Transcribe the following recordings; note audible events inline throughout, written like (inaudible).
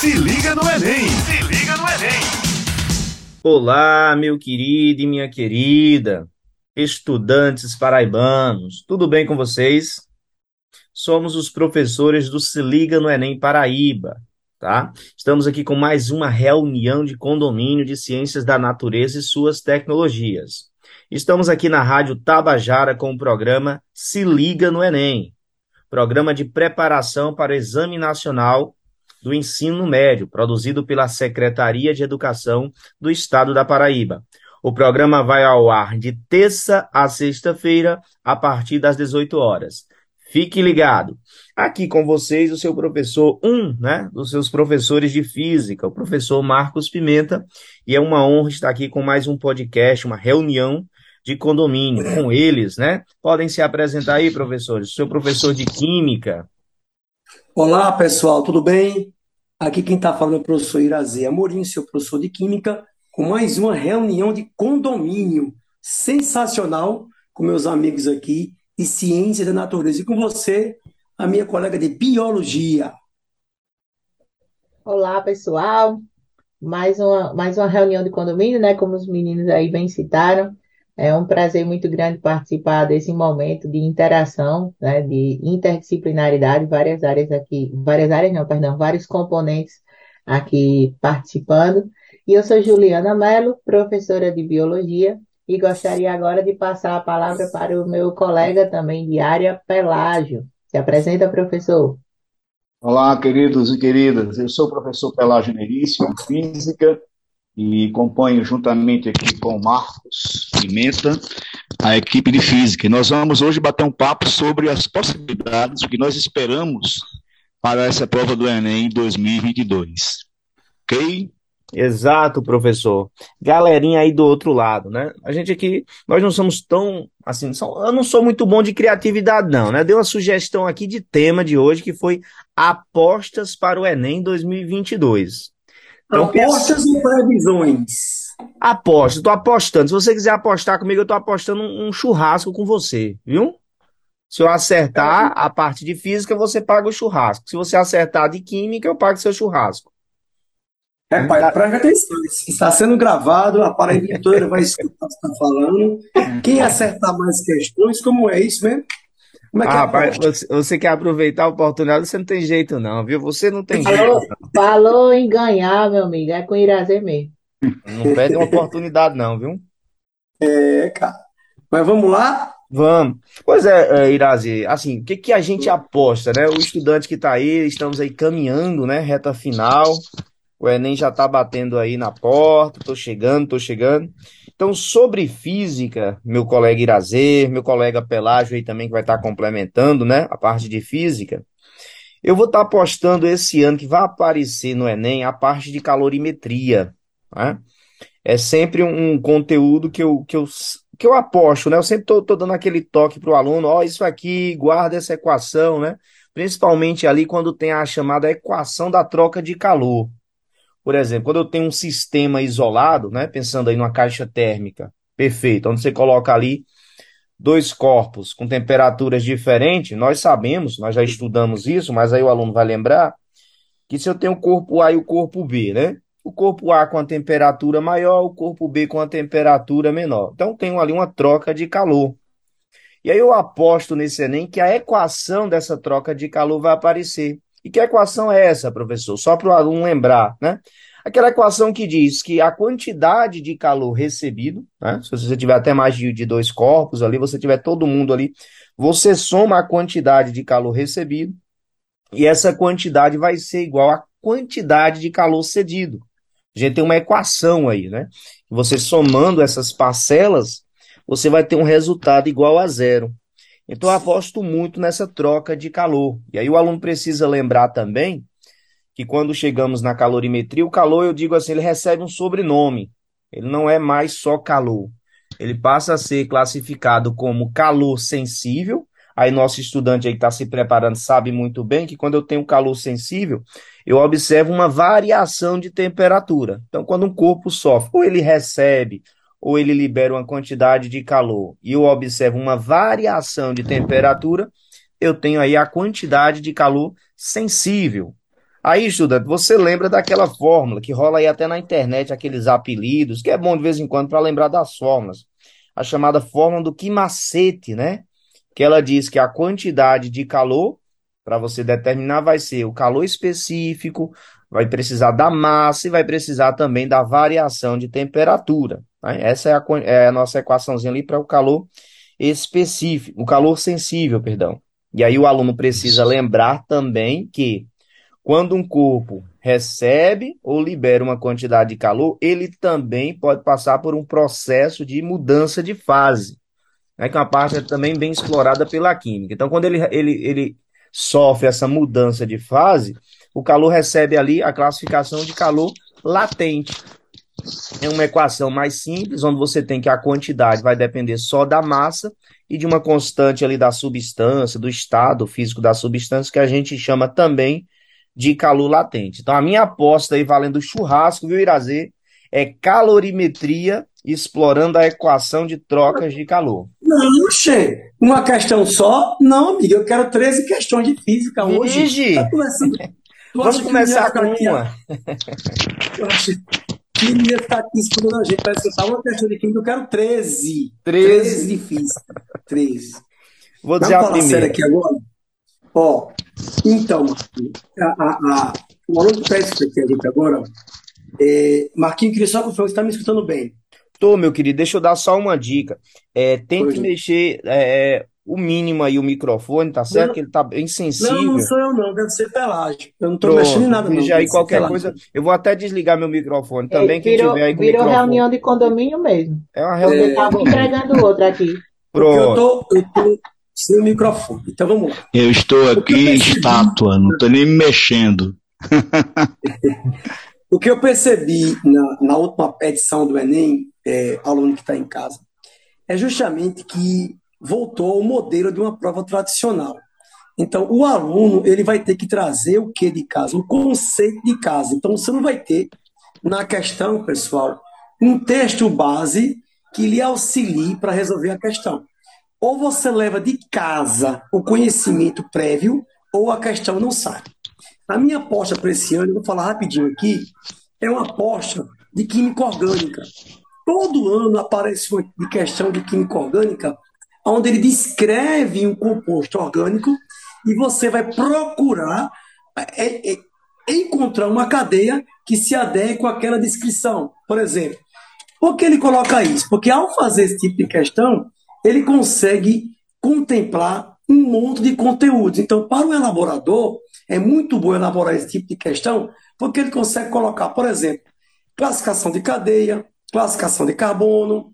Se liga no Enem! Se liga no Enem! Olá, meu querido e minha querida, estudantes paraibanos, tudo bem com vocês? Somos os professores do Se Liga no Enem Paraíba, tá? Estamos aqui com mais uma reunião de condomínio de ciências da natureza e suas tecnologias. Estamos aqui na Rádio Tabajara com o programa Se Liga no Enem, programa de preparação para o Exame Nacional do Ensino Médio, produzido pela Secretaria de Educação do Estado da Paraíba. O programa vai ao ar de terça a sexta-feira, a partir das 18 horas. Fique ligado. Aqui com vocês, o seu professor, um né, dos seus professores de física, o professor Marcos Pimenta, e é uma honra estar aqui com mais um podcast, uma reunião de condomínio com eles, né? Podem se apresentar aí, professores. Seu professor de química. Olá, pessoal, tudo bem? Aqui quem está falando é o professor Irazê Amorim, seu professor de química, com mais uma reunião de condomínio sensacional com meus amigos aqui de ciência da natureza e com você, a minha colega de biologia. Olá, pessoal. Mais uma, mais uma reunião de condomínio, né? Como os meninos aí bem citaram. É um prazer muito grande participar desse momento de interação, né, de interdisciplinaridade, várias áreas aqui, várias áreas não, perdão, vários componentes aqui participando. E eu sou Juliana Mello, professora de Biologia, e gostaria agora de passar a palavra para o meu colega também de área, Pelágio. Se apresenta, professor. Olá, queridos e queridas. Eu sou o professor Pelágio Nerício, em Física, e componho juntamente aqui com o Marcos Pimenta a equipe de física. Nós vamos hoje bater um papo sobre as possibilidades, o que nós esperamos para essa prova do Enem 2022. Ok? Exato, professor. Galerinha aí do outro lado, né? A gente aqui, nós não somos tão, assim, eu não sou muito bom de criatividade não, né? Deu uma sugestão aqui de tema de hoje que foi apostas para o Enem 2022. Então, Apostas ou previsões? Aposta, estou apostando. Se você quiser apostar comigo, eu estou apostando um, um, churrasco com você, viu? Se eu acertar a parte de física, você paga o churrasco. Se você acertar de química, eu pago seu churrasco. É, pai, preste atenção. Está sendo gravado, a toda vai escutar o que está falando. (laughs) Quem acertar mais questões, como é isso mesmo? Como é que ah, rapaz, você, você, quer aproveitar a oportunidade, você não tem jeito, não, viu? Você não tem falou, jeito. Não. Falou em ganhar, meu amigo. É com Irazê mesmo. Não perde uma oportunidade, não, viu? É, cara. Mas vamos lá? Vamos. Pois é, é Irazi, assim, o que, que a gente aposta, né? O estudante que está aí, estamos aí caminhando, né? Reta final. O Enem já está batendo aí na porta, tô chegando, tô chegando. Então, sobre física, meu colega Irazê, meu colega Pelágio aí também que vai estar complementando, né, a parte de física, eu vou estar apostando esse ano que vai aparecer no Enem a parte de calorimetria, né? É sempre um conteúdo que eu, que eu, que eu aposto, né? Eu sempre estou dando aquele toque para o aluno, ó, oh, isso aqui, guarda essa equação, né? Principalmente ali quando tem a chamada equação da troca de calor. Por exemplo, quando eu tenho um sistema isolado, né, pensando aí numa caixa térmica, perfeito, onde você coloca ali dois corpos com temperaturas diferentes, nós sabemos, nós já estudamos isso, mas aí o aluno vai lembrar que se eu tenho o corpo A e o corpo B, né? O corpo A com a temperatura maior, o corpo B com a temperatura menor. Então tenho ali uma troca de calor. E aí eu aposto nesse Enem que a equação dessa troca de calor vai aparecer. E que equação é essa, professor? Só para o aluno lembrar, né? Aquela equação que diz que a quantidade de calor recebido, né? se você tiver até mais de, de dois corpos ali, você tiver todo mundo ali, você soma a quantidade de calor recebido e essa quantidade vai ser igual à quantidade de calor cedido. A gente tem uma equação aí, né? Você somando essas parcelas, você vai ter um resultado igual a zero. Então, eu aposto muito nessa troca de calor. E aí, o aluno precisa lembrar também que quando chegamos na calorimetria, o calor, eu digo assim, ele recebe um sobrenome. Ele não é mais só calor. Ele passa a ser classificado como calor sensível. Aí, nosso estudante aí que está se preparando sabe muito bem que quando eu tenho calor sensível, eu observo uma variação de temperatura. Então, quando um corpo sofre, ou ele recebe ou ele libera uma quantidade de calor e eu observo uma variação de temperatura, eu tenho aí a quantidade de calor sensível. Aí, estudante, você lembra daquela fórmula que rola aí até na internet, aqueles apelidos, que é bom de vez em quando para lembrar das fórmulas. A chamada fórmula do Quimacete, né? Que ela diz que a quantidade de calor para você determinar vai ser o calor específico, vai precisar da massa e vai precisar também da variação de temperatura. Né? Essa é a, é a nossa equaçãozinha ali para o calor específico, o calor sensível, perdão. E aí o aluno precisa lembrar também que quando um corpo recebe ou libera uma quantidade de calor, ele também pode passar por um processo de mudança de fase, né, que é uma parte também bem explorada pela química. Então, quando ele, ele, ele sofre essa mudança de fase, o calor recebe ali a classificação de calor latente. É uma equação mais simples, onde você tem que a quantidade vai depender só da massa e de uma constante ali da substância, do estado físico da substância, que a gente chama também de calor latente. Então, a minha aposta aí, valendo churrasco, viu, Irazê, é calorimetria explorando a equação de trocas de calor. Não, Che, uma questão só? Não, amigo, eu quero 13 questões de física hoje. Tá conversando. Tu (laughs) vamos começar com uma. Eu acho que não ia ficar aqui escutando a gente para escutar uma questão de química, eu quero 13. 13 13. de física. 13. Vou dizer Vamos a falar sério primeira. aqui agora? Ó, então, Marquinhos, a, a, a, o aluno que está escutando aqui a gente agora, é, Marquinhos, queria só confirmar, você está me escutando bem? Tô, meu querido, deixa eu dar só uma dica. É, tente Pois não. mexer é, o mínimo aí o microfone, tá certo? Não, Que ele tá bem não, não sensível. sou eu não, deve ser Pelágio. Eu não estou mexendo em Pronto, nada não, veja aí deve ser qualquer coisa. Eu vou até desligar meu microfone Ei, também, quem tiver virou, aí com o virou microfone. reunião de condomínio mesmo. É uma reunião estava condomínio. entregando outro aqui. porque eu Pronto. tô, eu tô sem o microfone. Então vamos lá. Eu estou eu aqui percebi, estátua, não estou nem me mexendo. (laughs) o que eu percebi na, na última edição do Enem, é, aluno que está em casa, é justamente que voltou o modelo de uma prova tradicional. Então, o aluno ele vai ter que trazer o que de casa? O conceito de casa. Então, você não vai ter na questão, pessoal, um texto base que lhe auxilie para resolver a questão. Ou você leva de casa o conhecimento prévio, ou a questão não sai. A minha aposta para esse ano, eu vou falar rapidinho aqui, é uma aposta de química orgânica. Todo ano aparece uma questão de química orgânica, onde ele descreve um composto orgânico e você vai procurar é, é, encontrar uma cadeia que se adeque àquela descrição. Por exemplo, por que ele coloca isso? Porque ao fazer esse tipo de questão, ele consegue contemplar um monte de conteúdos. Então, para o elaborador, é muito bom elaborar esse tipo de questão, porque ele consegue colocar, por exemplo, classificação de cadeia, classificação de carbono,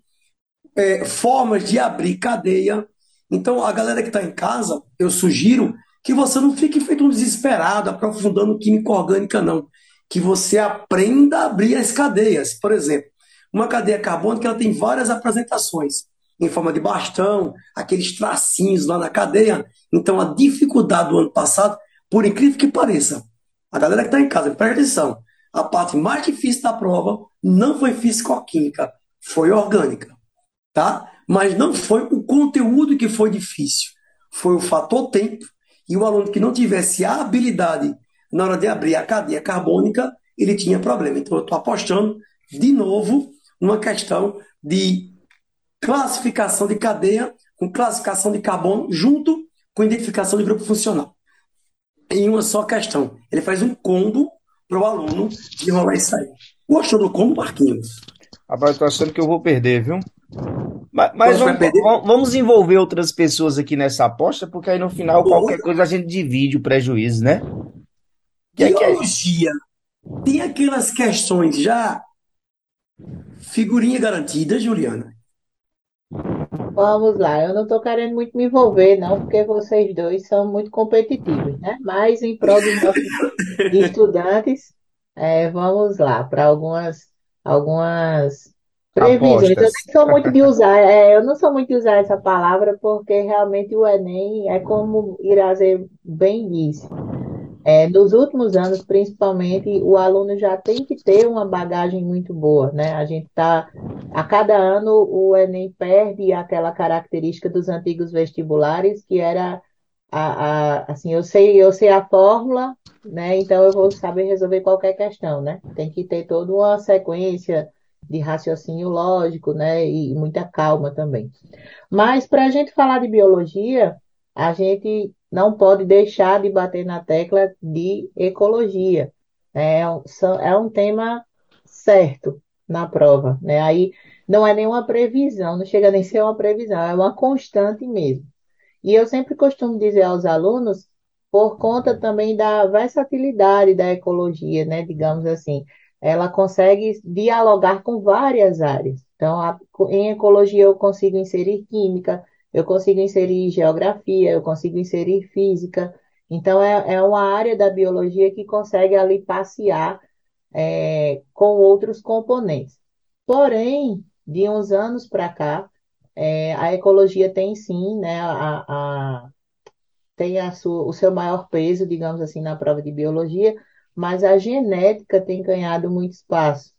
é, formas de abrir cadeia. Então, a galera que está em casa, eu sugiro que você não fique feito um desesperado, aprofundando química orgânica, não. Que você aprenda a abrir as cadeias. Por exemplo, uma cadeia carbônica ela tem várias apresentações, em forma de bastão, aqueles tracinhos lá na cadeia. Então, a dificuldade do ano passado, por incrível que pareça, a galera que está em casa, presta atenção, a parte mais difícil da prova não foi físico-química, foi orgânica, tá? Mas não foi o conteúdo que foi difícil, foi o fator tempo e o aluno que não tivesse a habilidade na hora de abrir a cadeia carbônica, ele tinha problema. Então, eu estou apostando de novo numa questão de classificação de cadeia com classificação de carbono junto com identificação de grupo funcional. Em uma só questão. Ele faz um combo para o aluno desenrolar isso aí. Gostou do combo, Marquinhos? Rapaz, tô achando que eu vou perder, viu? Mas, mas vamos, perder? vamos- envolver outras pessoas aqui nessa aposta, porque aí no final, Boa. qualquer coisa, a gente divide o prejuízo, né? Que é que é? Tem aquelas questões já figurinha garantida, Juliana. Vamos lá, eu não estou querendo muito me envolver, não, porque vocês dois são muito competitivos, né? Mas em prol dos nossos (laughs) estudantes, é, vamos lá para algumas, algumas previsões. Eu nem sou muito de usar, é, eu não sou muito de usar essa palavra, porque realmente o Enem é como Irazer bem disse. É, nos últimos anos, principalmente, o aluno já tem que ter uma bagagem muito boa, né? A gente tá, a cada ano o Enem perde aquela característica dos antigos vestibulares, que era a, a, assim, eu sei, eu sei a fórmula, né? Então eu vou saber resolver qualquer questão, né? Tem que ter toda uma sequência de raciocínio lógico, né? E muita calma também. Mas para a gente falar de biologia, a gente não pode deixar de bater na tecla de ecologia. É, um- são- é um tema certo na prova, né? Aí não é nenhuma previsão, não chega nem a ser uma previsão, é uma constante mesmo. E eu sempre costumo dizer aos alunos, por conta também da versatilidade da ecologia, né? Digamos assim, ela consegue dialogar com várias áreas. Então, a- em ecologia eu consigo inserir química, eu consigo inserir geografia, eu consigo inserir física. Então, é, é uma área da biologia que consegue ali passear, é, com outros componentes. Porém, de uns anos para cá, é, a ecologia tem sim, né, a, a- tem a sua, o seu maior peso, digamos assim, na prova de biologia, mas a genética tem ganhado muito espaço.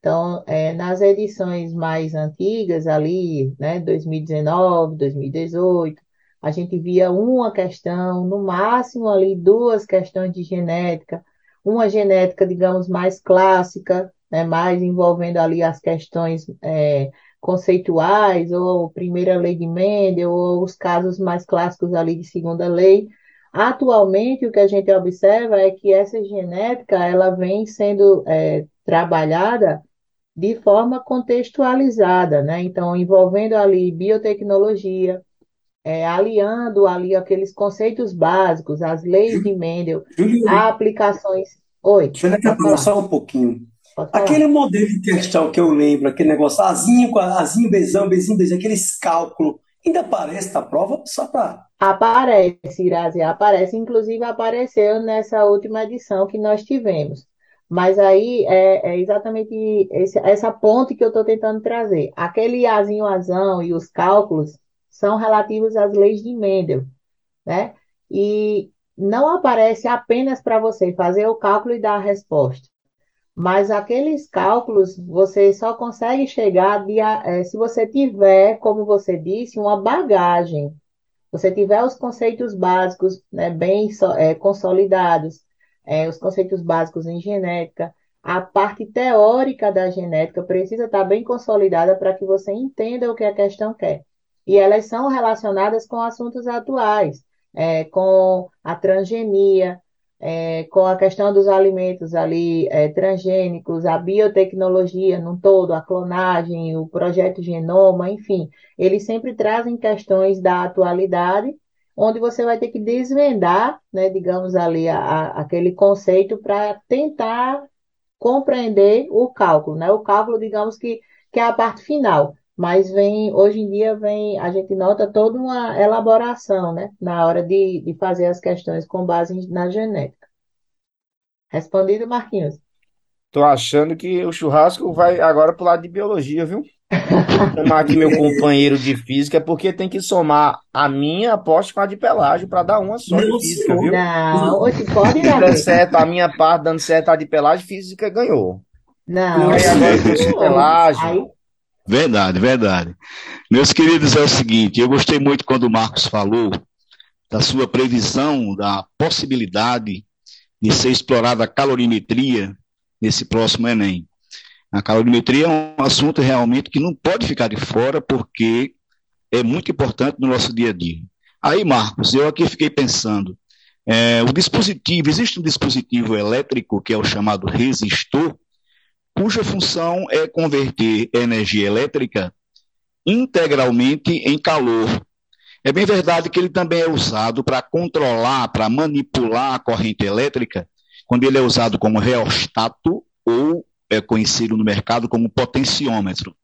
Então, é, nas edições mais antigas, ali, né, 2019, 2018, a gente via uma questão, no máximo ali duas questões de genética, uma genética, digamos, mais clássica, né, mais envolvendo ali as questões é, conceituais, ou primeira lei de Mendel, ou os casos mais clássicos ali de segunda lei. Atualmente, o que a gente observa é que essa genética, ela vem sendo é, trabalhada de forma contextualizada, né? Então, envolvendo ali biotecnologia, é, aliando ali aqueles conceitos básicos, as leis de Mendel, Júlio, aplicações. Oi, deixa eu só um pouquinho. Aquele modelo de questão que eu lembro, aquele negócio, azinho, azinho, bezão, bezinho, bezinho, aqueles cálculos, ainda aparece na prova só para. Aparece, Irazi, aparece, inclusive apareceu nessa última edição que nós tivemos. Mas aí é, é exatamente esse- essa ponte que eu estou tentando trazer. Aquele azinho azão e os cálculos são relativos às leis de Mendel, né? E não aparece apenas para você fazer o cálculo e dar a resposta. Mas aqueles cálculos você só consegue chegar de, eh, se você tiver, como você disse, uma bagagem você tiver os conceitos básicos, né, bem é, consolidados, é, os conceitos básicos em genética, a parte teórica da genética precisa estar bem consolidada para que você entenda o que a questão quer. E elas são relacionadas com assuntos atuais, é, com a transgenia, é, com a questão dos alimentos ali, é, transgênicos, a biotecnologia num todo, a clonagem, o projeto Genoma, enfim eles sempre trazem questões da atualidade, onde você vai ter que desvendar, né, digamos ali, a- a- aquele conceito para tentar compreender o cálculo, né? O cálculo, digamos que, que é a parte final, mas vem, hoje em dia vem, a gente nota toda uma elaboração, né, na hora de, de fazer as questões com base na genética. Respondido, Marquinhos? Tô achando que o churrasco vai agora pro lado de biologia, viu? Vou chamar aqui meu companheiro de física, porque tem que somar a minha aposta com a de pelágio para dar uma só de Não, física, senhor. viu? Não, hoje pode, der Davi? certo a minha parte, dando certo a de pelágio, física ganhou. Não, Aí agora eu não. pelágio. Aí, Verdade, verdade. Meus queridos, é o seguinte, eu gostei muito quando o Marcos falou da sua previsão da possibilidade de ser explorada a calorimetria nesse próximo Enem. A calorimetria é um assunto realmente que não pode ficar de fora, porque é muito importante no nosso dia a dia. Aí, Marcos, eu aqui fiquei pensando, é, o dispositivo, existe um dispositivo elétrico que é o chamado resistor, cuja função é converter energia elétrica integralmente em calor. É bem verdade que ele também é usado para controlar, para manipular a corrente elétrica, quando ele é usado como reostato ou é conhecido no mercado como potenciômetro.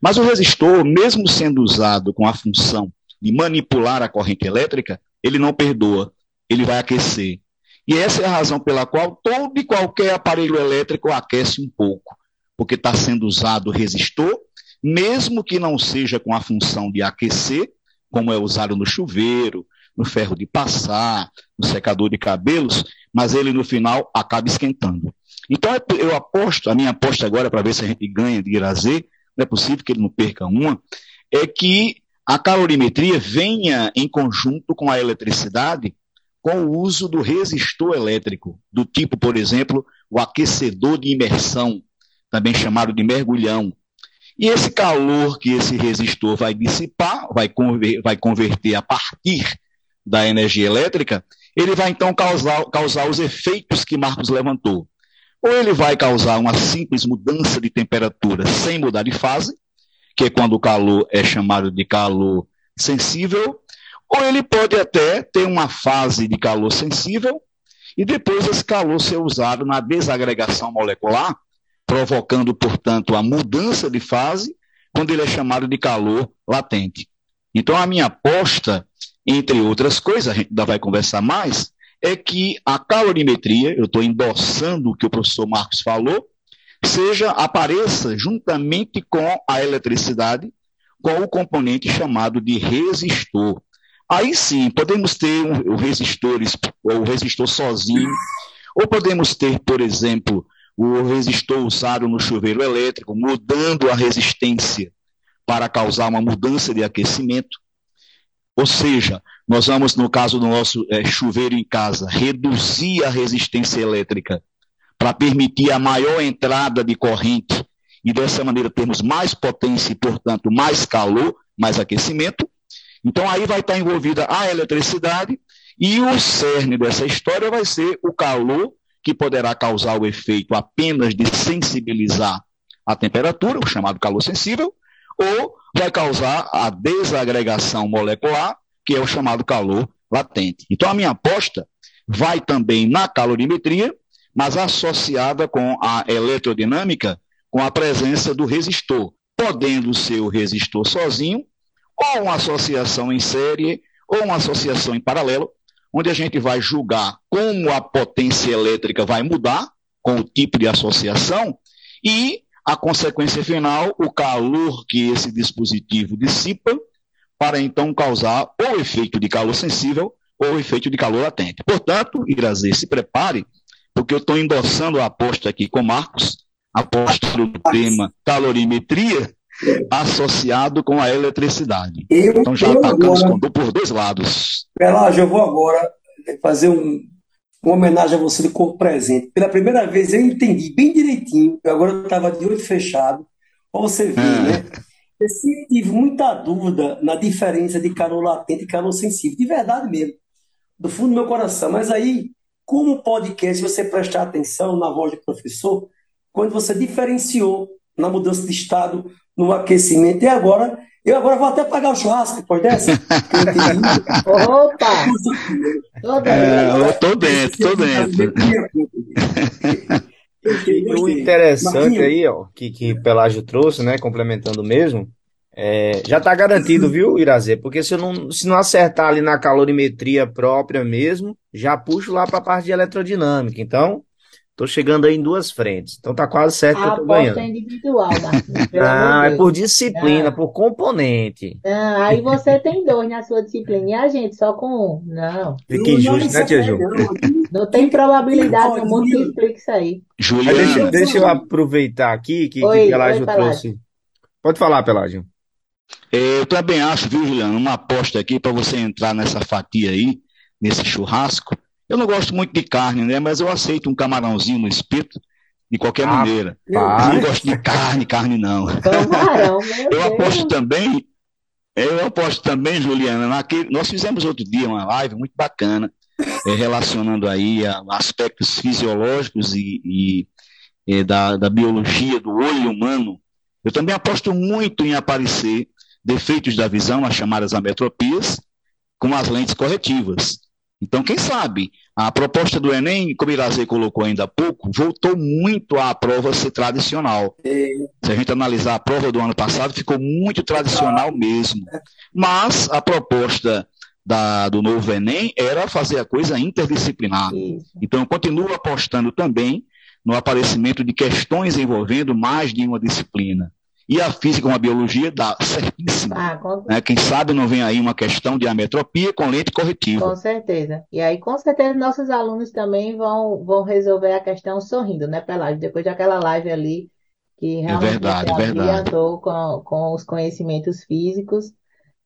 Mas o resistor, mesmo sendo usado com a função de manipular a corrente elétrica, ele não perdoa, ele vai aquecer. E essa é a razão pela qual todo e qualquer aparelho elétrico aquece um pouco, porque está sendo usado resistor, mesmo que não seja com a função de aquecer, como é usado no chuveiro, no ferro de passar, no secador de cabelos, mas ele no final acaba esquentando. Então eu aposto, a minha aposta agora para ver se a gente ganha de Irazê, não é possível que ele não perca uma, é que a calorimetria venha em conjunto com a eletricidade com o uso do resistor elétrico, do tipo, por exemplo, o aquecedor de imersão, também chamado de mergulhão. E esse calor que esse resistor vai dissipar, vai, conver, vai converter a partir da energia elétrica, ele vai então causar, causar os efeitos que Marcos levantou. Ou ele vai causar uma simples mudança de temperatura sem mudar de fase, que é quando o calor é chamado de calor sensível, ou ele pode até ter uma fase de calor sensível e depois esse calor ser usado na desagregação molecular, provocando, portanto, a mudança de fase, quando ele é chamado de calor latente. Então, a minha aposta, entre outras coisas, a gente ainda vai conversar mais, é que a calorimetria, eu estou endossando o que o professor Marcos falou, seja apareça juntamente com a eletricidade, com o componente chamado de resistor. Aí sim, podemos ter o resistor, o resistor sozinho, ou podemos ter, por exemplo, o resistor usado no chuveiro elétrico, mudando a resistência para causar uma mudança de aquecimento. Ou seja, nós vamos, no caso do nosso é, chuveiro em casa, reduzir a resistência elétrica para permitir a maior entrada de corrente e dessa maneira termos mais potência e, portanto, mais calor, mais aquecimento. Então aí vai estar envolvida a eletricidade e o cerne dessa história vai ser o calor, que poderá causar o efeito apenas de sensibilizar a temperatura, o chamado calor sensível, ou vai causar a desagregação molecular, que é o chamado calor latente. Então a minha aposta vai também na calorimetria, mas associada com a eletrodinâmica, com a presença do resistor, podendo ser o resistor sozinho ou uma associação em série, ou uma associação em paralelo, onde a gente vai julgar como a potência elétrica vai mudar com o tipo de associação e a consequência final, o calor que esse dispositivo dissipa, para então causar ou efeito de calor sensível ou efeito de calor latente. Portanto, Irazê, se prepare, porque eu estou endossando a aposta aqui com Marcos, aposta do tema calorimetria, associado com a eletricidade. Eu, então já atacamos agora, por dois lados. Pelágio, eu vou agora fazer um, uma homenagem a você de corpo presente. Pela primeira vez eu entendi bem direitinho, eu agora estava de olho fechado, para você ver, é. né? Eu sempre tive muita dúvida na diferença de calor latente e calor sensível, de verdade mesmo, do fundo do meu coração. Mas aí, como podcast, se você prestar atenção na voz do professor, quando você diferenciou na mudança de estado no aquecimento. E agora, eu agora vou até pagar o churrasco depois dessa. Opa! Tô dentro. É, tô dentro, tô dentro. o interessante aí, ó, que, que Pelágio trouxe, né, complementando mesmo, é, já está garantido, viu, Irazê? Porque se, eu não, se não acertar ali na calorimetria própria mesmo, já puxo lá para a parte de eletrodinâmica. Então, Tô chegando aí em duas frentes. Então tá quase certo a que eu tô ganhando. é individual, Marquinhos, Ah, é por disciplina, ah. por componente. Ah, aí você tem dois na sua disciplina e a gente só com um. Não. Fica injusto, né, Tia Ju? Não tem probabilidade no mundo que explique isso aí. Juliana. Deixa, deixa eu aproveitar aqui que, oi, que Pelágio oi, trouxe. Pode falar, Pelágio. Eu também acho, viu, Juliana, uma aposta aqui para você entrar nessa fatia aí, nesse churrasco. Eu não gosto muito de carne, né? Mas eu aceito um camarãozinho no espeto de qualquer ah, maneira. Eu não gosto de carne, carne não. Camarão, (laughs) eu aposto também, eu aposto também, Juliana, naquele, nós fizemos outro dia uma live muito bacana, é, relacionando aí a, aspectos fisiológicos e, e é, da, da biologia do olho humano. Eu também aposto muito em aparecer defeitos da visão, as chamadas ametropias, com as lentes corretivas. Então, quem sabe, a proposta do Enem, como Irazê colocou ainda há pouco, voltou muito à prova ser tradicional. É. Se a gente analisar a prova do ano passado, ficou muito tradicional mesmo. Mas a proposta da, do novo Enem era fazer a coisa interdisciplinar. Então, eu continuo apostando também no aparecimento de questões envolvendo mais de uma disciplina. E a física com a biologia dá certíssimo. Ah, com... né? Quem sabe não vem aí uma questão de ametropia com lente corretiva. Com certeza. E aí, com certeza, nossos alunos também vão, vão resolver a questão sorrindo, né, Pelágio? Depois daquela live ali, que é realmente é verdade, é verdade. com, com os conhecimentos físicos.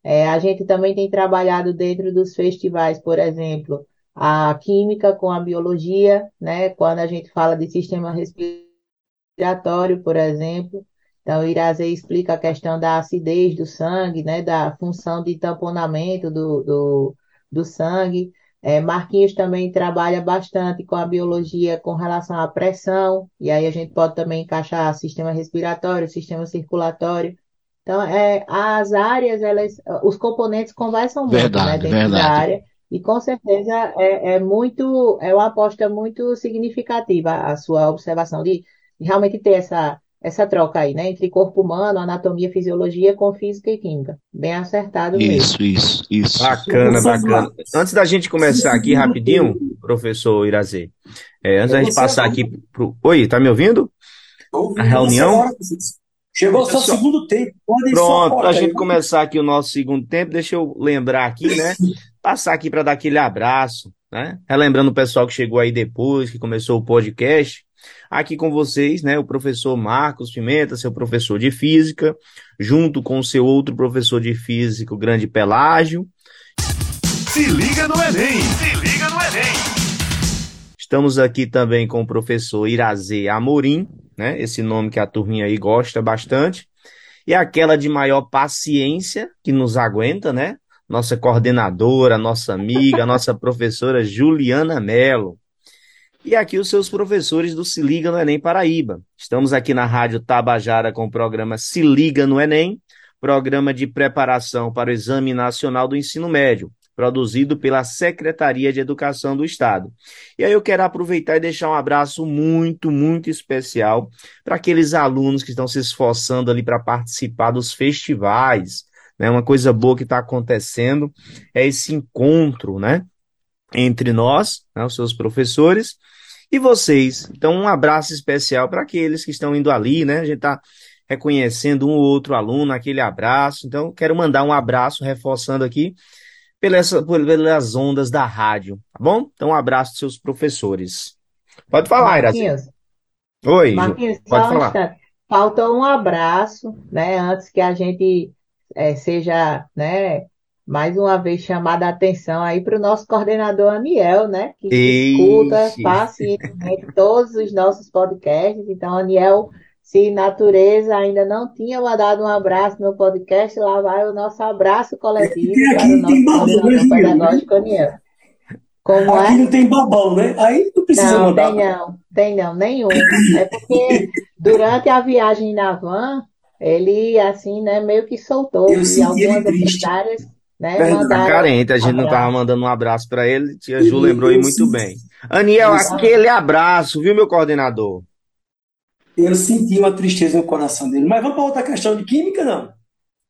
É, a gente também tem trabalhado dentro dos festivais, por exemplo, a química com a biologia, né? Quando a gente fala de sistema respiratório, por exemplo. Então, o Irazê explica a questão da acidez do sangue, né? Da função de tamponamento do, do, do sangue. É, Marquinhos também trabalha bastante com a biologia com relação à pressão, e aí a gente pode também encaixar sistema respiratório, sistema circulatório. Então, é, as áreas, elas, os componentes conversam muito, Verdade, né, dentro da verdade. área, e com certeza é, é muito, é uma aposta muito significativa a sua observação de realmente ter essa, essa troca aí, né, entre corpo humano, anatomia, fisiologia, com física e química. Bem acertado mesmo. Isso, isso, isso. Bacana, bacana. Antes da gente começar aqui rapidinho, professor Irazê, é, antes da gente passar aqui pro. Oi, tá me ouvindo? A reunião? Chegou o seu segundo tempo. Podem só Pronto, para a gente começar aqui o nosso segundo tempo, deixa eu lembrar aqui, né? (laughs) Passar aqui para dar aquele abraço, né? Relembrando o pessoal que chegou aí depois, que começou o podcast. Aqui com vocês, né? O professor Marcos Pimenta, seu professor de física, junto com o seu outro professor de física, o grande Pelágio. Se liga no Enem! Se liga no Enem! Estamos aqui também com o professor Irazê Amorim, né? Esse nome que a turminha aí gosta bastante. E aquela de maior paciência que nos aguenta, né? Nossa coordenadora, nossa amiga, (laughs) nossa professora Juliana Mello. E aqui os seus professores do Se Liga no Enem Paraíba. Estamos aqui na Rádio Tabajara com o programa Se Liga no Enem, programa de preparação para o Exame Nacional do Ensino Médio, produzido pela Secretaria de Educação do Estado. E aí eu quero aproveitar e deixar um abraço muito, muito especial para aqueles alunos que estão se esforçando ali para participar dos festivais, né? Uma coisa boa que está acontecendo é esse encontro, né? Entre nós, né, os seus professores, e vocês. Então, um abraço especial para aqueles que estão indo ali, né? A gente está reconhecendo um ou outro aluno, aquele abraço. Então, quero mandar um abraço, reforçando aqui, pelas, pelas ondas da rádio, tá bom? Então, um abraço dos seus professores. Pode falar, Iraci. Marquinhos, Oi, Marquinhos, pode só um falar. instante. Faltou um abraço, né? Antes que a gente eh, seja, né, mais uma vez chamada a atenção aí para o nosso coordenador Aniel, né? Que escuta Ixi. pacientemente todos os nossos podcasts. Então, Aniel, se natureza ainda não tinha mandado um abraço no podcast, lá vai o nosso abraço coletivo para aqui, o tem nosso babão, né, coordenador filho? pedagógico Aniel. Como Aqui é? não tem babão, né? Aí não precisa Não, mandar. tem não, tem não, nenhum. É porque durante a viagem na van, ele, assim, né, meio que soltou. Eu E ele algumas triste. empresárias, né. Tá mandaram carente, a gente não abraço. tava mandando um abraço para ele, tia Ju lembrou aí muito bem. Aniel, aquele abraço, viu, meu coordenador? eu senti uma tristeza no coração dele. Mas vamos para outra questão de química, não?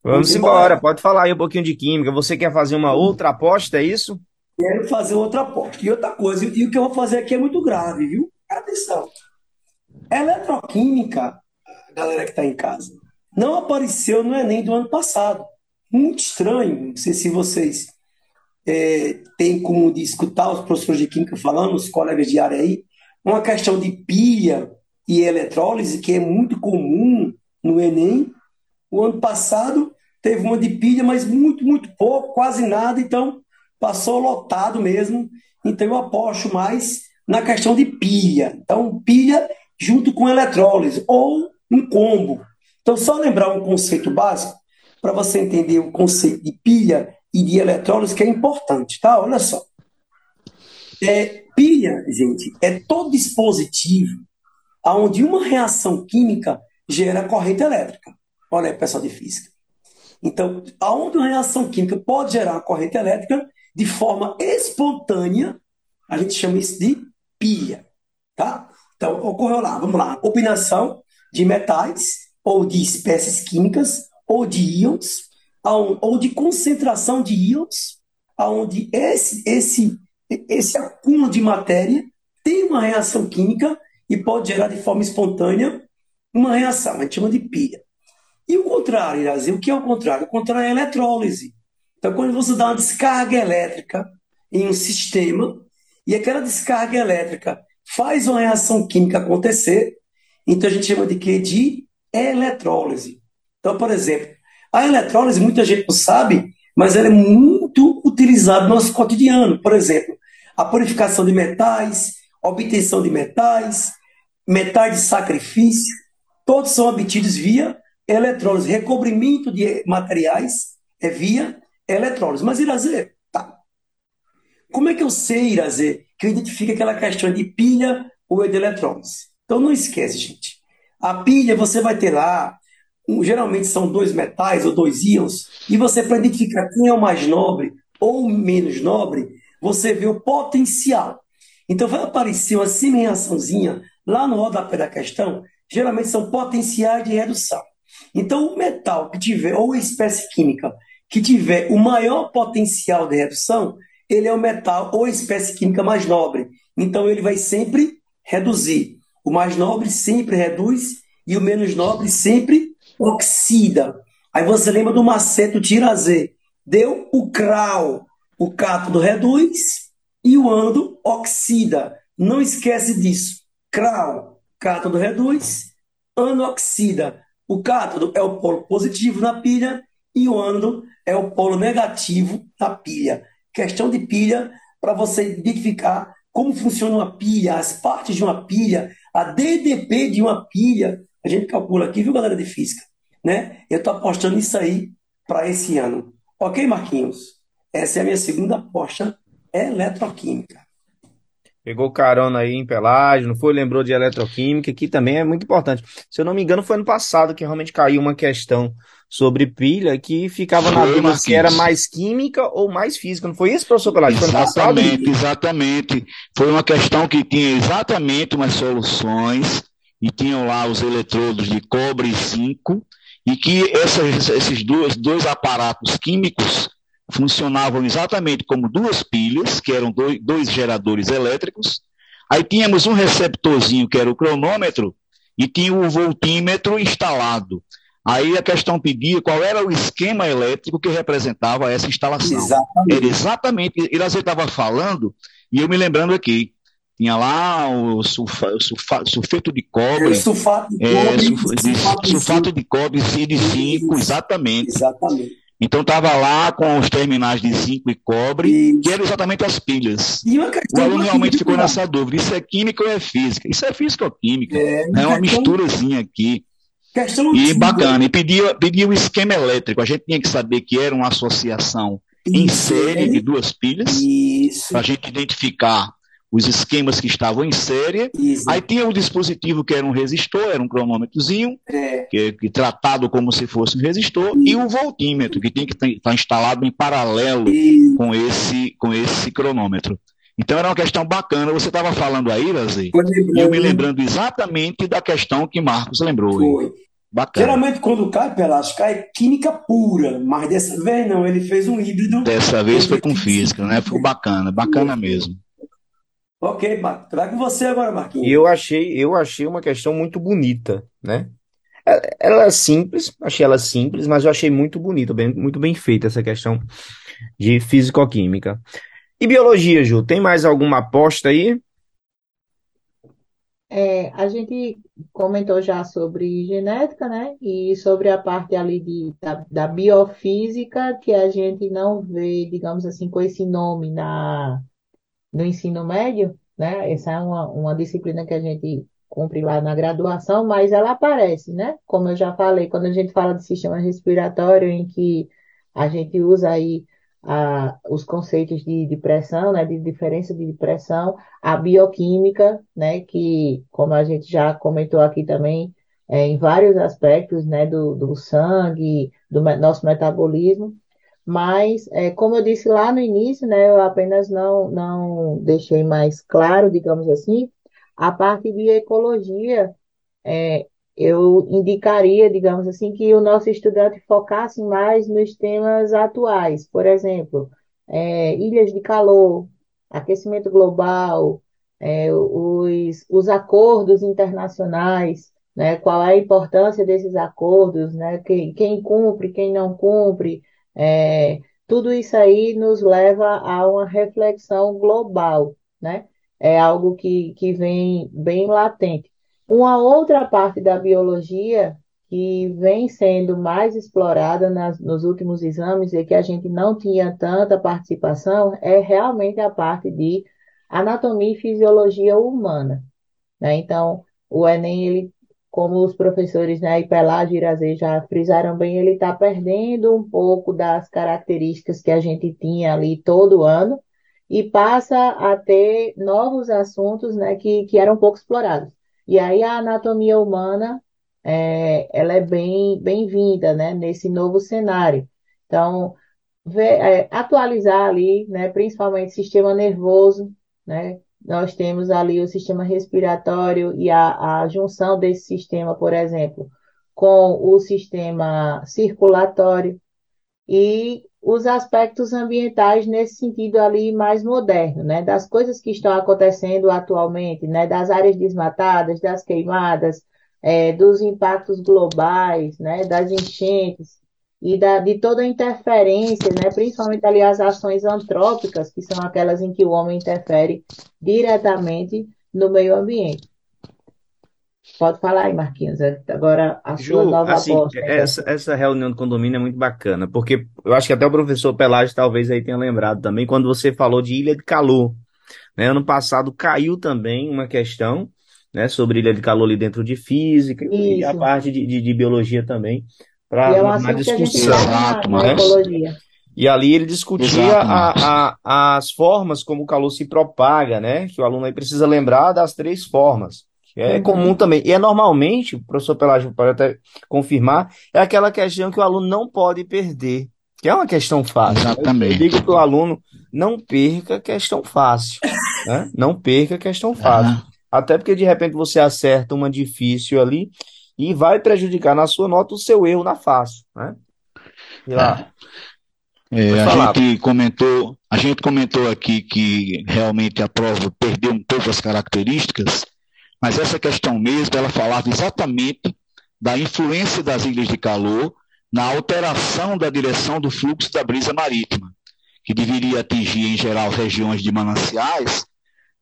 Vamos Vamos embora, embora. pode falar aí um pouquinho de química. Você quer fazer uma outra aposta, é isso? Quero fazer outra aposta. E outra coisa, e o que eu vou fazer aqui é muito grave, viu? Atenção. Eletroquímica, galera que está em casa, não apareceu no Enem do ano passado. Muito estranho. Não sei se vocês é, têm como de escutar os professores de química falando, os colegas de área aí, uma questão de pilha e eletrólise, que é muito comum no Enem. O ano passado teve uma de pilha, mas muito, muito pouco, quase nada, então passou lotado mesmo. Então eu aposto mais na questão de pilha. Então, pilha junto com eletrólise, ou um combo. Então, só lembrar um conceito básico para você entender o conceito de pilha e de eletrólise, que é importante, tá? Olha só. É, pilha, gente, é todo dispositivo onde uma reação química gera corrente elétrica. Olha aí, pessoal de física. Então, aonde uma reação química pode gerar corrente elétrica de forma espontânea, a gente chama isso de pilha, tá? Então, ocorreu lá, vamos lá, combinação de metais ou de espécies químicas ou de íons, ou de concentração de íons, onde esse, esse, esse acúmulo de matéria tem uma reação química e pode gerar de forma espontânea uma reação, a gente chama de pilha. E o contrário, o que é o contrário? O contrário é a eletrólise. Então, quando você dá uma descarga elétrica em um sistema, e aquela descarga elétrica faz uma reação química acontecer, então a gente chama de quê? De eletrólise. Então, por exemplo, a eletrólise, muita gente não sabe, mas ela é muito utilizada no nosso cotidiano. Por exemplo, a purificação de metais, obtenção de metais, metais de sacrifício, todos são obtidos via eletrólise. Recobrimento de materiais é via eletrólise. Mas, Irazê, tá. Como é que eu sei, Irazê, que eu identifico aquela questão de pilha ou de eletrólise? Então, não esquece, gente. A pilha, você vai ter lá, um, geralmente são dois metais ou dois íons, e você, para identificar quem é o mais nobre ou menos nobre, você vê o potencial. Então, vai aparecer uma semelhançãozinha lá no rodapé da questão, geralmente são potenciais de redução. Então, o metal que tiver, ou a espécie química que tiver o maior potencial de redução, ele é o metal ou espécie química mais nobre. Então, ele vai sempre reduzir. O mais nobre sempre reduz e o menos nobre sempre oxida. Aí você lembra do maceto tirazê. Deu o crau, o cátodo reduz e o ânodo oxida. Não esquece disso. Crau, cátodo reduz, anoxida. O cátodo é o polo positivo na pilha e o ânodo é o polo negativo na pilha. Questão de pilha para você identificar como funciona uma pilha, as partes de uma pilha, a DDP de uma pilha, a gente calcula aqui, viu, galera de física? Né? Eu estou apostando isso aí para esse ano. Ok, Marquinhos? Essa é a minha segunda aposta eletroquímica. Pegou carona aí em Pelágio, não foi? Lembrou de eletroquímica, que também é muito importante. Se eu não me engano, foi ano passado que realmente caiu uma questão sobre pilha que ficava na dúvida se era mais química ou mais física. Não foi isso, professor Pelágio? Foi ano passado? Exatamente, exatamente. Foi uma questão que tinha exatamente umas soluções e tinham lá os eletrodos de cobre e zinco e que essas, esses dois, dois aparatos químicos funcionavam exatamente como duas pilhas, que eram dois, dois geradores elétricos. Aí tínhamos um receptorzinho, que era o cronômetro, e tinha o voltímetro instalado. Aí a questão pedia qual era o esquema elétrico que representava essa instalação. Exatamente. Era exatamente, ele estava falando, e eu me lembrando aqui, tinha lá o, sulfa, sulfa, sulfeto de cobre, é, sulfato de cobre, é, sulfato, de, sulfato de cobre e de zinco, exatamente. Exatamente. Então estava lá com os terminais de zinco e cobre, que eram exatamente as pilhas. o aluno realmente ficou nessa dúvida: isso é química ou é física? Isso é física ou química? É, é uma misturazinha aqui. E bacana. E pedia, pedia o esquema elétrico. A gente tinha que saber que era uma associação Isso. em série de duas pilhas, para a gente identificar os esquemas que estavam em série. Isso. Aí tinha o dispositivo que era um resistor, era um cronômetrozinho, é. que, que, tratado como se fosse um resistor, Isso. e o voltímetro, que tem que estar tá instalado em paralelo com esse, com esse cronômetro. Então era uma questão bacana. Você estava falando aí, Razê, e eu me lembrando exatamente da questão que Marcos lembrou. Foi. Bacana. Geralmente, quando cai Pelas, cai química pura, mas dessa vez não, ele fez um híbrido. Dessa vez foi com física, né? Foi bacana, bacana mesmo. Ok. Vai com você agora, Marquinhos. E eu achei, eu achei uma questão muito bonita, né? É, ela é simples, achei ela simples, mas eu achei muito bonita, bem, muito bem feita essa questão de físico-química. E biologia, Ju, tem mais alguma aposta aí? É, a gente comentou já sobre genética, né? E sobre a parte ali de, da, da biofísica, que a gente não vê, digamos assim, com esse nome na, no ensino médio, né? Essa é uma, uma disciplina que a gente cumpre lá na graduação, mas ela aparece, né? Como eu já falei, quando a gente fala de sistema respiratório, em que a gente usa aí a, os conceitos de, de pressão, né, de diferença de pressão, a bioquímica, né, que, como a gente já comentou aqui também, é, em vários aspectos, né, do, do sangue, do nosso metabolismo, mas, é, como eu disse lá no início, né, eu apenas não, não deixei mais claro, digamos assim, a parte de ecologia, é, eu indicaria, digamos assim, que o nosso estudante focasse mais nos temas atuais, por exemplo, é, ilhas de calor, aquecimento global, é, os, os acordos internacionais, né, qual é a importância desses acordos, né, quem, quem cumpre, quem não cumpre, é, tudo isso aí nos leva a uma reflexão global, né? É algo que, que vem bem latente. Uma outra parte da biologia que vem sendo mais explorada nas, nos últimos exames e que a gente não tinha tanta participação é realmente a parte de anatomia e fisiologia humana. Né? Então, o Enem, ele, como os professores né, e Pelágio e Irazê já frisaram bem, ele está perdendo um pouco das características que a gente tinha ali todo ano e passa a ter novos assuntos né, que, que eram pouco explorados. E aí a anatomia humana é, ela é bem bem-vinda né, nesse novo cenário. Então, ver, é, atualizar ali, né, principalmente sistema nervoso, né, nós temos ali o sistema respiratório e a, a junção desse sistema, por exemplo, com o sistema circulatório e os aspectos ambientais nesse sentido ali mais moderno, né, das coisas que estão acontecendo atualmente, né, das áreas desmatadas, das queimadas, é, dos impactos globais, né, das enchentes e da, de toda a interferência, né, principalmente ali as ações antrópicas, que são aquelas em que o homem interfere diretamente no meio ambiente. Pode falar aí, Marquinhos. Agora a Ju, sua nova assim, aposta. essa, essa reunião do condomínio é muito bacana, porque eu acho que até o professor Pelágio talvez aí tenha lembrado também, quando você falou de Ilha de Calor. Né? Ano passado caiu também uma questão né, sobre Ilha de Calor ali dentro de física e a Isso. parte de, de, de biologia também, para é na assunto que a gente discussão. na, Exato, na. E ali ele discutia a, a, as formas como o calor se propaga, né? Que o aluno aí precisa lembrar das três formas. Que é Uhum. comum também. E é normalmente, o professor Pelágio pode até confirmar, é aquela questão que o aluno não pode perder. Que é uma questão fácil. né? Eu Exatamente. digo para o aluno, não perca questão fácil. Né? Não perca questão fácil. Ah, Até porque de repente você acerta uma difícil ali e vai prejudicar na sua nota o seu erro na fácil, né? E lá, é, Pode a falar. gente comentou, a gente comentou aqui que realmente a prova perdeu um pouco as características, mas essa questão mesmo, ela falava exatamente da influência das ilhas de calor na alteração da direção do fluxo da brisa marítima, que deveria atingir em geral regiões de mananciais,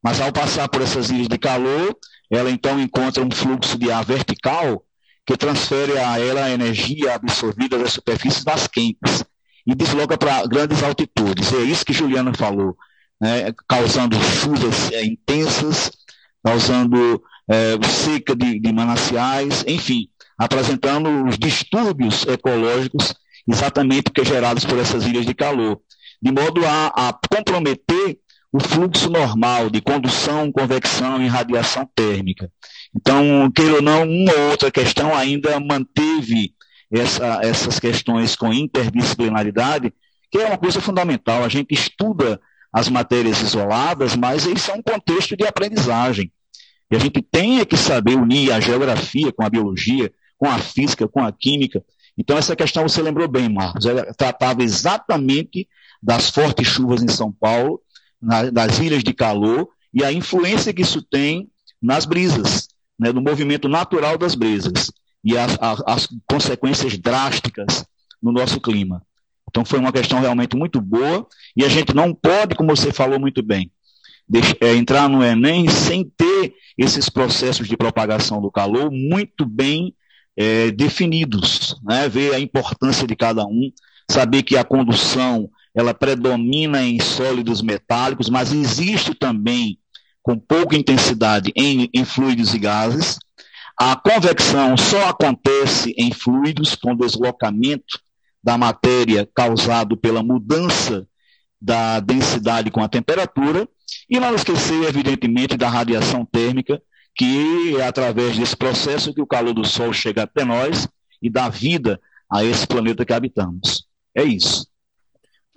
mas ao passar por essas ilhas de calor, ela então encontra um fluxo de ar vertical que transfere a ela a energia absorvida das superfícies mais quentes e desloca para grandes altitudes. É isso que Juliana falou, né? causando chuvas é, intensas, causando é, seca de, de mananciais, enfim, apresentando os distúrbios ecológicos exatamente que gerados por essas ilhas de calor, de modo a, a comprometer o fluxo normal de condução, convecção e radiação térmica. Então, queira ou não, uma ou outra questão ainda manteve essa, essas questões com interdisciplinaridade, que é uma coisa fundamental. A gente estuda as matérias isoladas, mas isso é um contexto de aprendizagem. E a gente tem que saber unir a geografia com a biologia, com a física, com a química. Então, essa questão você lembrou bem, Marcos. Ela tratava exatamente das fortes chuvas em São Paulo, na, das ilhas de calor, e a influência que isso tem nas brisas, né, no movimento natural das brisas, e as, as, as consequências drásticas no nosso clima. Então, foi uma questão realmente muito boa, e a gente não pode, como você falou muito bem, é, entrar no Enem sem ter esses processos de propagação do calor muito bem é, definidos, né? ver a importância de cada um, saber que a condução ela predomina em sólidos metálicos, mas existe também com pouca intensidade em, em fluidos e gases. A convecção só acontece em fluidos com deslocamento da matéria causado pela mudança da densidade com a temperatura, e não esquecer, evidentemente, da radiação térmica, que é através desse processo que o calor do Sol chega até nós e dá vida a esse planeta que habitamos. É isso.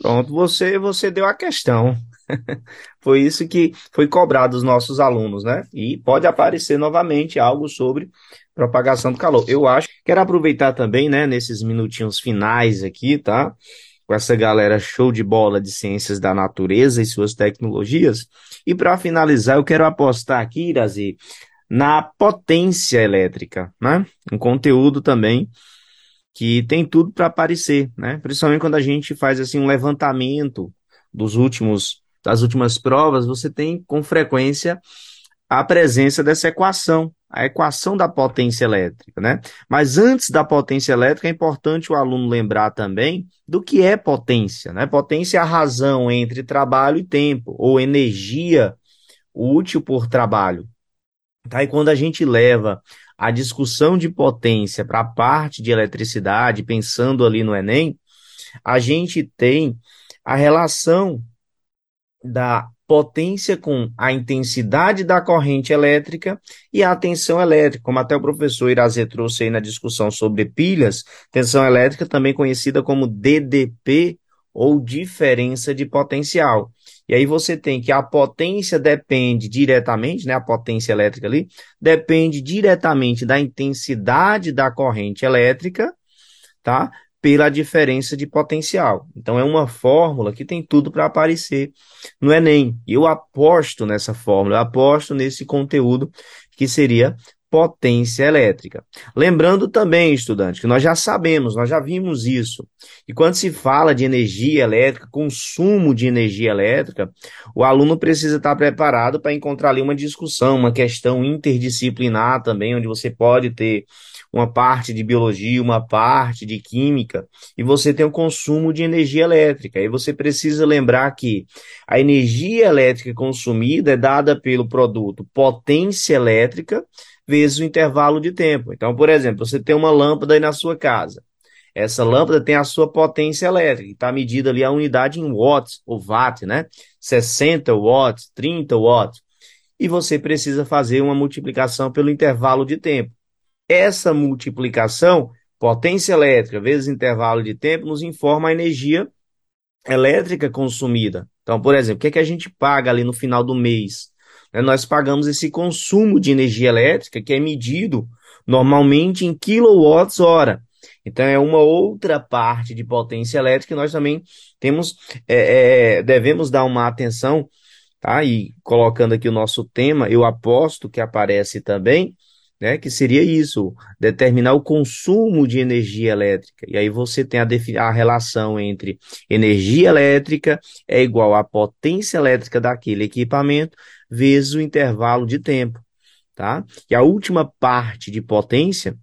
Pronto, você, você deu a questão. (laughs) Foi isso que foi cobrado dos nossos alunos, né? E pode aparecer novamente algo sobre propagação do calor. Eu acho. Quero aproveitar também, né, nesses minutinhos finais aqui, tá? Com essa galera show de bola de ciências da natureza e suas tecnologias. E para finalizar, eu quero apostar aqui, Irazi, na potência elétrica, né? Um conteúdo também que tem tudo para aparecer, né? Principalmente quando a gente faz assim um levantamento dos últimos das últimas provas, você tem com frequência a presença dessa equação, a equação da potência elétrica, né? Mas antes da potência elétrica, é importante o aluno lembrar também do que é potência, né? Potência é a razão entre trabalho e tempo, ou energia útil por trabalho. Tá? E quando a gente leva a discussão de potência para a parte de eletricidade, pensando ali no Enem, a gente tem a relação da potência com a intensidade da corrente elétrica e a tensão elétrica, como até o professor Irazê trouxe aí na discussão sobre pilhas, tensão elétrica também conhecida como DDP ou diferença de potencial. E aí você tem que a potência depende diretamente, né, a potência elétrica ali, depende diretamente da intensidade da corrente elétrica, tá? pela diferença de potencial. Então, é uma fórmula que tem tudo para aparecer no Enem. Eu aposto nessa fórmula, eu aposto nesse conteúdo que seria potência elétrica. Lembrando também, estudante, que nós já sabemos, nós já vimos isso. E quando se fala de energia elétrica, consumo de energia elétrica, o aluno precisa estar preparado para encontrar ali uma discussão, uma questão interdisciplinar também, onde você pode ter uma parte de biologia, uma parte de química, e você tem o consumo de energia elétrica. E você precisa lembrar que a energia elétrica consumida é dada pelo produto potência elétrica vezes o intervalo de tempo. Então, por exemplo, você tem uma lâmpada aí na sua casa. Essa lâmpada tem a sua potência elétrica, está medida ali a unidade em watts, ou watt, né? 60 watts, 30 watts. E você precisa fazer uma multiplicação pelo intervalo de tempo. Essa multiplicação, potência elétrica vezes intervalo de tempo, nos informa a energia elétrica consumida. Então, por exemplo, o que, é que a gente paga ali no final do mês? Né, nós pagamos esse consumo de energia elétrica que é medido normalmente em quilowatts-hora. Então, é uma outra parte de potência elétrica que nós também temos, é, é, devemos dar uma atenção, tá? E colocando aqui o nosso tema, eu aposto que aparece também né, que seria isso, determinar o consumo de energia elétrica. E aí você tem a, a relação entre energia elétrica é igual à potência elétrica daquele equipamento vezes o intervalo de tempo, tá? E a última parte de potência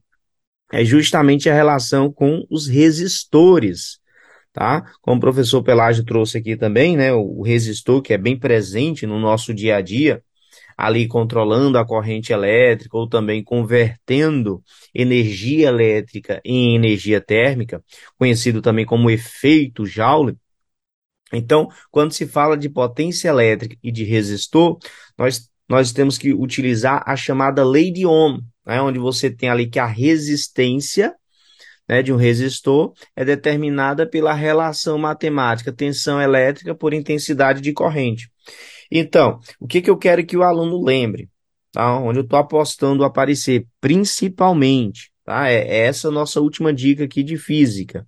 é justamente a relação com os resistores, tá? Como o professor Pelágio trouxe aqui também, né, o resistor que é bem presente no nosso dia a dia, ali controlando a corrente elétrica ou também convertendo energia elétrica em energia térmica, conhecido também como efeito Joule. Então, quando se fala de potência elétrica e de resistor, nós, nós temos que utilizar a chamada lei de Ohm, né, onde você tem ali que a resistência né, de um resistor é determinada pela relação matemática tensão elétrica por intensidade de corrente. Então, o que, que eu quero que o aluno lembre? Tá? Onde eu estou apostando aparecer, principalmente, tá? É, é essa nossa última dica aqui de física.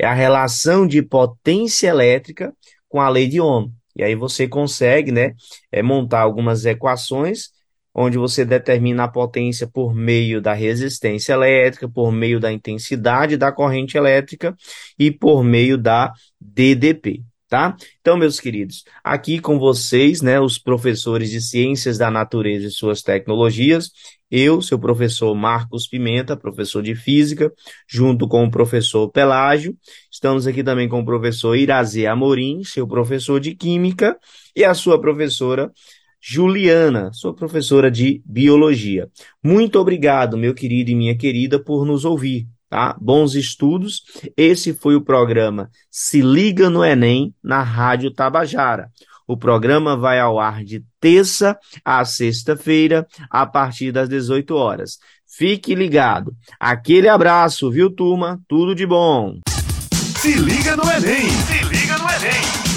É a relação de potência elétrica com a lei de Ohm. E aí você consegue, né, é, montar algumas equações onde você determina a potência por meio da resistência elétrica, por meio da intensidade da corrente elétrica e por meio da DDP tá? Então, meus queridos, aqui com vocês, né, os professores de Ciências da Natureza e suas tecnologias, eu, seu professor Marcos Pimenta, professor de Física, junto com o professor Pelágio, estamos aqui também com o professor Irazê Amorim, seu professor de Química, e a sua professora Juliana, sua professora de Biologia. Muito obrigado, meu querido e minha querida, por nos ouvir tá? Bons estudos. Esse foi o programa Se Liga no Enem na Rádio Tabajara. O programa vai ao ar de terça a sexta-feira, a partir das 18 horas. Fique ligado. Aquele abraço, viu, turma? Tudo de bom. Se liga no Enem!